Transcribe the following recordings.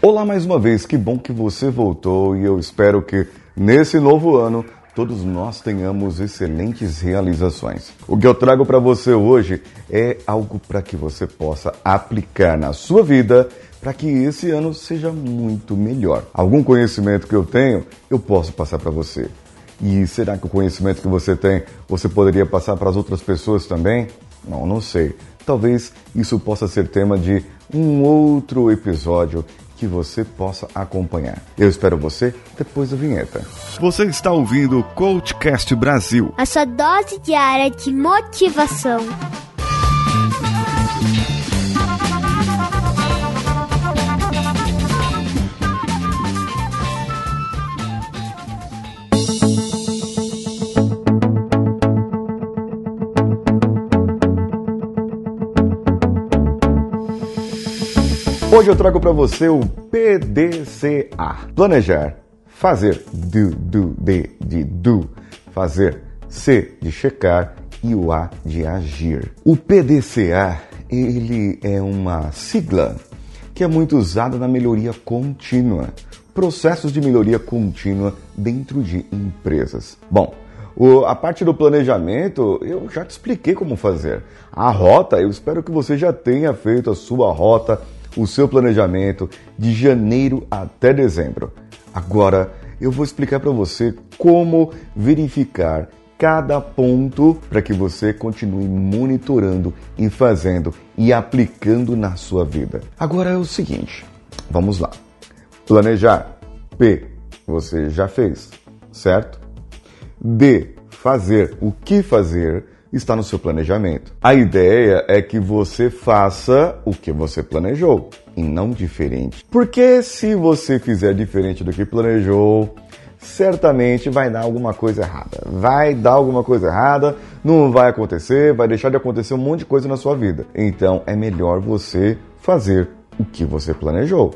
Olá mais uma vez, que bom que você voltou e eu espero que nesse novo ano todos nós tenhamos excelentes realizações. O que eu trago para você hoje é algo para que você possa aplicar na sua vida para que esse ano seja muito melhor. Algum conhecimento que eu tenho, eu posso passar para você. E será que o conhecimento que você tem, você poderia passar para as outras pessoas também? Não, não sei. Talvez isso possa ser tema de um outro episódio que você possa acompanhar. Eu espero você depois da vinheta. Você está ouvindo o Coachcast Brasil a sua dose diária de motivação. Hoje eu trago para você o PDCA. Planejar, fazer, do, do, de, de do, fazer, C de checar e o A de agir. O PDCA, ele é uma sigla que é muito usada na melhoria contínua, processos de melhoria contínua dentro de empresas. Bom, o, a parte do planejamento, eu já te expliquei como fazer. A rota, eu espero que você já tenha feito a sua rota o seu planejamento de janeiro até dezembro. Agora eu vou explicar para você como verificar cada ponto para que você continue monitorando e fazendo e aplicando na sua vida. Agora é o seguinte, vamos lá. Planejar. P, você já fez, certo? D, fazer o que fazer está no seu planejamento. A ideia é que você faça o que você planejou e não diferente. Porque se você fizer diferente do que planejou, certamente vai dar alguma coisa errada. Vai dar alguma coisa errada, não vai acontecer, vai deixar de acontecer um monte de coisa na sua vida. Então é melhor você fazer o que você planejou.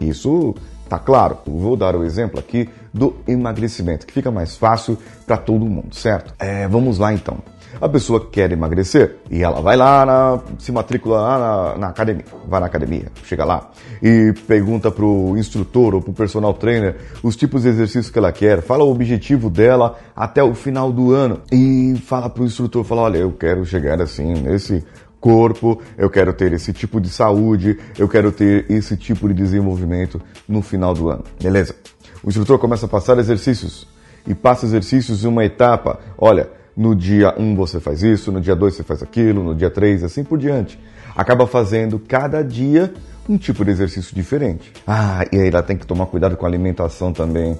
Isso tá claro. vou dar o exemplo aqui do emagrecimento, que fica mais fácil para todo mundo, certo? É, vamos lá então. A pessoa quer emagrecer e ela vai lá, na, se matricula lá na, na, academia, vai na academia, chega lá e pergunta pro instrutor ou pro personal trainer os tipos de exercícios que ela quer, fala o objetivo dela até o final do ano e fala pro instrutor, fala, olha, eu quero chegar assim nesse corpo, eu quero ter esse tipo de saúde, eu quero ter esse tipo de desenvolvimento no final do ano. Beleza? O instrutor começa a passar exercícios e passa exercícios em uma etapa. Olha, no dia 1 um você faz isso, no dia 2 você faz aquilo, no dia 3 assim por diante. Acaba fazendo cada dia um tipo de exercício diferente. Ah, e aí ela tem que tomar cuidado com a alimentação também.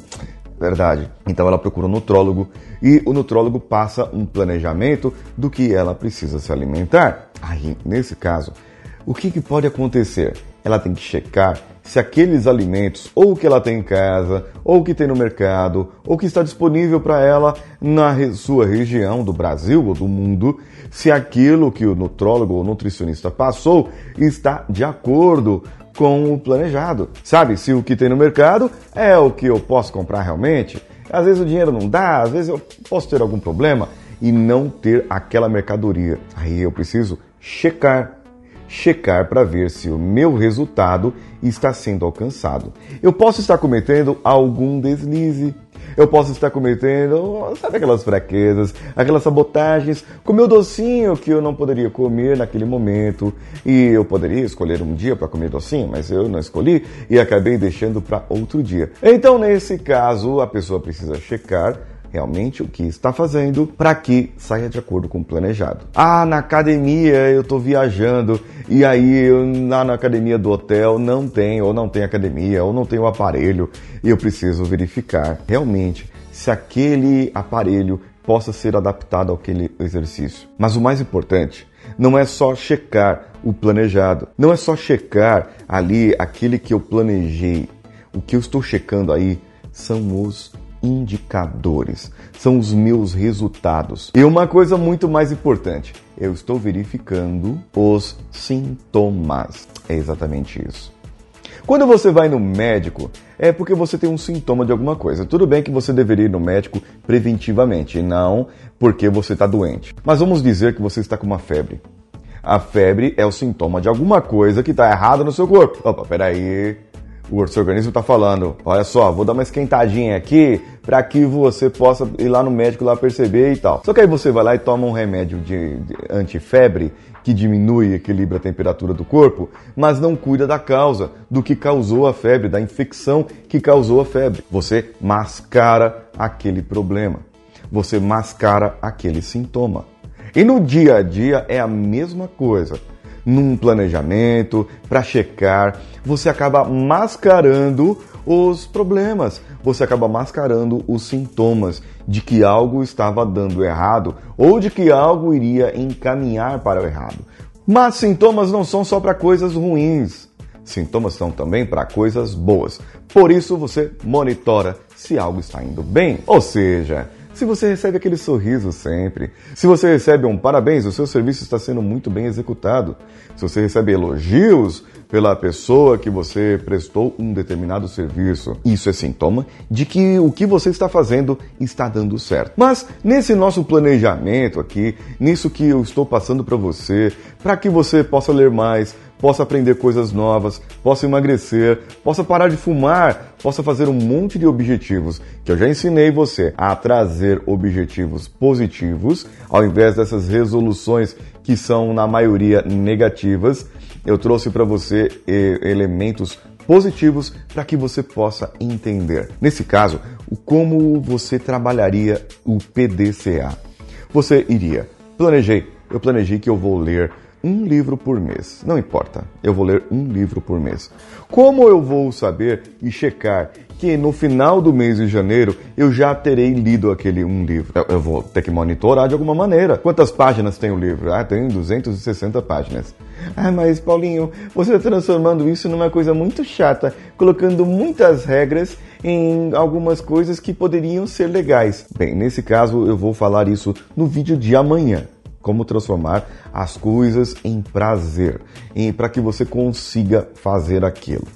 Verdade. Então ela procura um nutrólogo e o nutrólogo passa um planejamento do que ela precisa se alimentar. Aí, nesse caso, o que, que pode acontecer? Ela tem que checar se aqueles alimentos, ou que ela tem em casa, ou que tem no mercado, ou que está disponível para ela na sua região do Brasil ou do mundo, se aquilo que o nutrólogo ou nutricionista passou está de acordo com o planejado. Sabe, se o que tem no mercado é o que eu posso comprar realmente, às vezes o dinheiro não dá, às vezes eu posso ter algum problema e não ter aquela mercadoria. Aí eu preciso checar checar para ver se o meu resultado está sendo alcançado. Eu posso estar cometendo algum deslize. Eu posso estar cometendo, sabe aquelas fraquezas, aquelas sabotagens, com meu docinho que eu não poderia comer naquele momento. E eu poderia escolher um dia para comer docinho, mas eu não escolhi e acabei deixando para outro dia. Então, nesse caso, a pessoa precisa checar realmente o que está fazendo para que saia de acordo com o planejado. Ah, na academia eu estou viajando e aí eu, lá na academia do hotel não tem, ou não tem academia, ou não tem o aparelho e eu preciso verificar realmente se aquele aparelho possa ser adaptado àquele exercício. Mas o mais importante não é só checar o planejado, não é só checar ali aquele que eu planejei. O que eu estou checando aí são os indicadores, são os meus resultados. E uma coisa muito mais importante, eu estou verificando os sintomas. É exatamente isso. Quando você vai no médico, é porque você tem um sintoma de alguma coisa. Tudo bem que você deveria ir no médico preventivamente, não porque você está doente. Mas vamos dizer que você está com uma febre. A febre é o sintoma de alguma coisa que está errada no seu corpo. Opa, peraí. O seu organismo está falando: olha só, vou dar uma esquentadinha aqui para que você possa ir lá no médico lá perceber e tal. Só que aí você vai lá e toma um remédio de, de antifebre que diminui e equilibra a temperatura do corpo, mas não cuida da causa, do que causou a febre, da infecção que causou a febre. Você mascara aquele problema. Você mascara aquele sintoma. E no dia a dia é a mesma coisa. Num planejamento, para checar, você acaba mascarando os problemas, você acaba mascarando os sintomas de que algo estava dando errado ou de que algo iria encaminhar para o errado. Mas sintomas não são só para coisas ruins. Sintomas são também para coisas boas. Por isso você monitora se algo está indo bem. Ou seja, se você recebe aquele sorriso sempre, se você recebe um parabéns, o seu serviço está sendo muito bem executado, se você recebe elogios pela pessoa que você prestou um determinado serviço, isso é sintoma de que o que você está fazendo está dando certo. Mas nesse nosso planejamento aqui, nisso que eu estou passando para você, para que você possa ler mais, possa aprender coisas novas, possa emagrecer, possa parar de fumar, possa fazer um monte de objetivos que eu já ensinei você a trazer objetivos positivos, ao invés dessas resoluções que são na maioria negativas. Eu trouxe para você elementos positivos para que você possa entender. Nesse caso, como você trabalharia o PDCA. Você iria, planejei, eu planejei que eu vou ler um livro por mês. Não importa, eu vou ler um livro por mês. Como eu vou saber e checar que no final do mês de janeiro eu já terei lido aquele um livro? Eu, vou ter que monitorar de alguma maneira. Quantas páginas tem o livro? Ah, tem 260 páginas. Ah, mas Paulinho, você está transformando isso numa coisa muito chata, colocando muitas regras em algumas coisas que poderiam ser legais. Bem, nesse caso eu vou falar isso no vídeo de amanhã como transformar as coisas em prazer, para que você consiga fazer aquilo.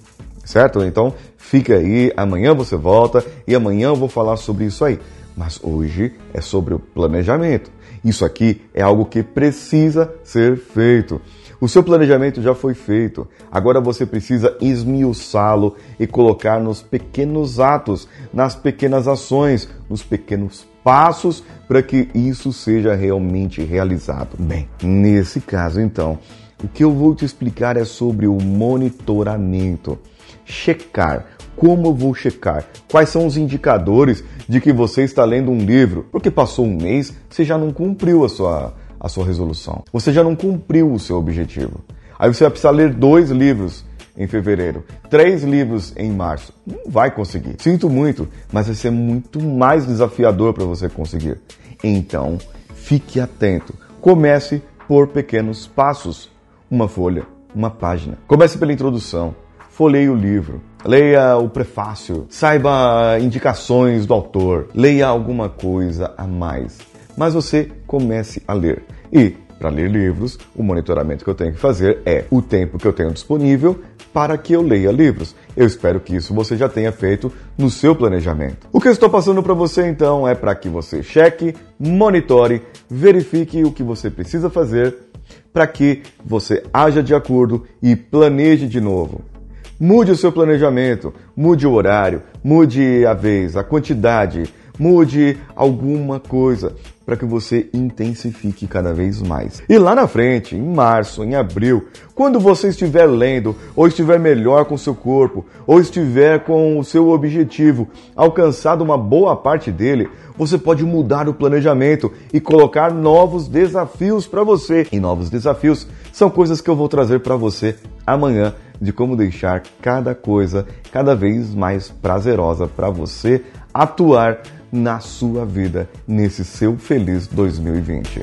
Certo? Então, fica aí, amanhã você volta e amanhã eu vou falar sobre isso aí. Mas hoje é sobre o planejamento. Isso aqui é algo que precisa ser feito. O seu planejamento já foi feito. Agora você precisa esmiuçá-lo e colocar nos pequenos atos, nas pequenas ações, nos pequenos passos para que isso seja realmente realizado. Bem, nesse caso então, o que eu vou te explicar é sobre o monitoramento. Checar. Como eu vou checar? Quais são os indicadores de que você está lendo um livro? Porque passou um mês, você já não cumpriu a sua, a sua resolução. Você já não cumpriu o seu objetivo. Aí você vai precisar ler dois livros em fevereiro, três livros em março. Não vai conseguir. Sinto muito, mas vai ser muito mais desafiador para você conseguir. Então, fique atento. Comece por pequenos passos. Uma folha, uma página. Comece pela introdução. Folheie o livro. Leia o prefácio. Saiba indicações do autor. Leia alguma coisa a mais. Mas você comece a ler. E para ler livros, o monitoramento que eu tenho que fazer é o tempo que eu tenho disponível para que eu leia livros. Eu espero que isso você já tenha feito no seu planejamento. O que eu estou passando para você então é para que você cheque, monitore, verifique o que você precisa fazer para que você haja de acordo e planeje de novo. Mude o seu planejamento, mude o horário, mude a vez, a quantidade, mude alguma coisa para que você intensifique cada vez mais. E lá na frente, em março, em abril, quando você estiver lendo, ou estiver melhor com seu corpo, ou estiver com o seu objetivo alcançado uma boa parte dele, você pode mudar o planejamento e colocar novos desafios para você. E novos desafios são coisas que eu vou trazer para você amanhã de como deixar cada coisa cada vez mais prazerosa para você atuar na sua vida nesse seu feliz 2020.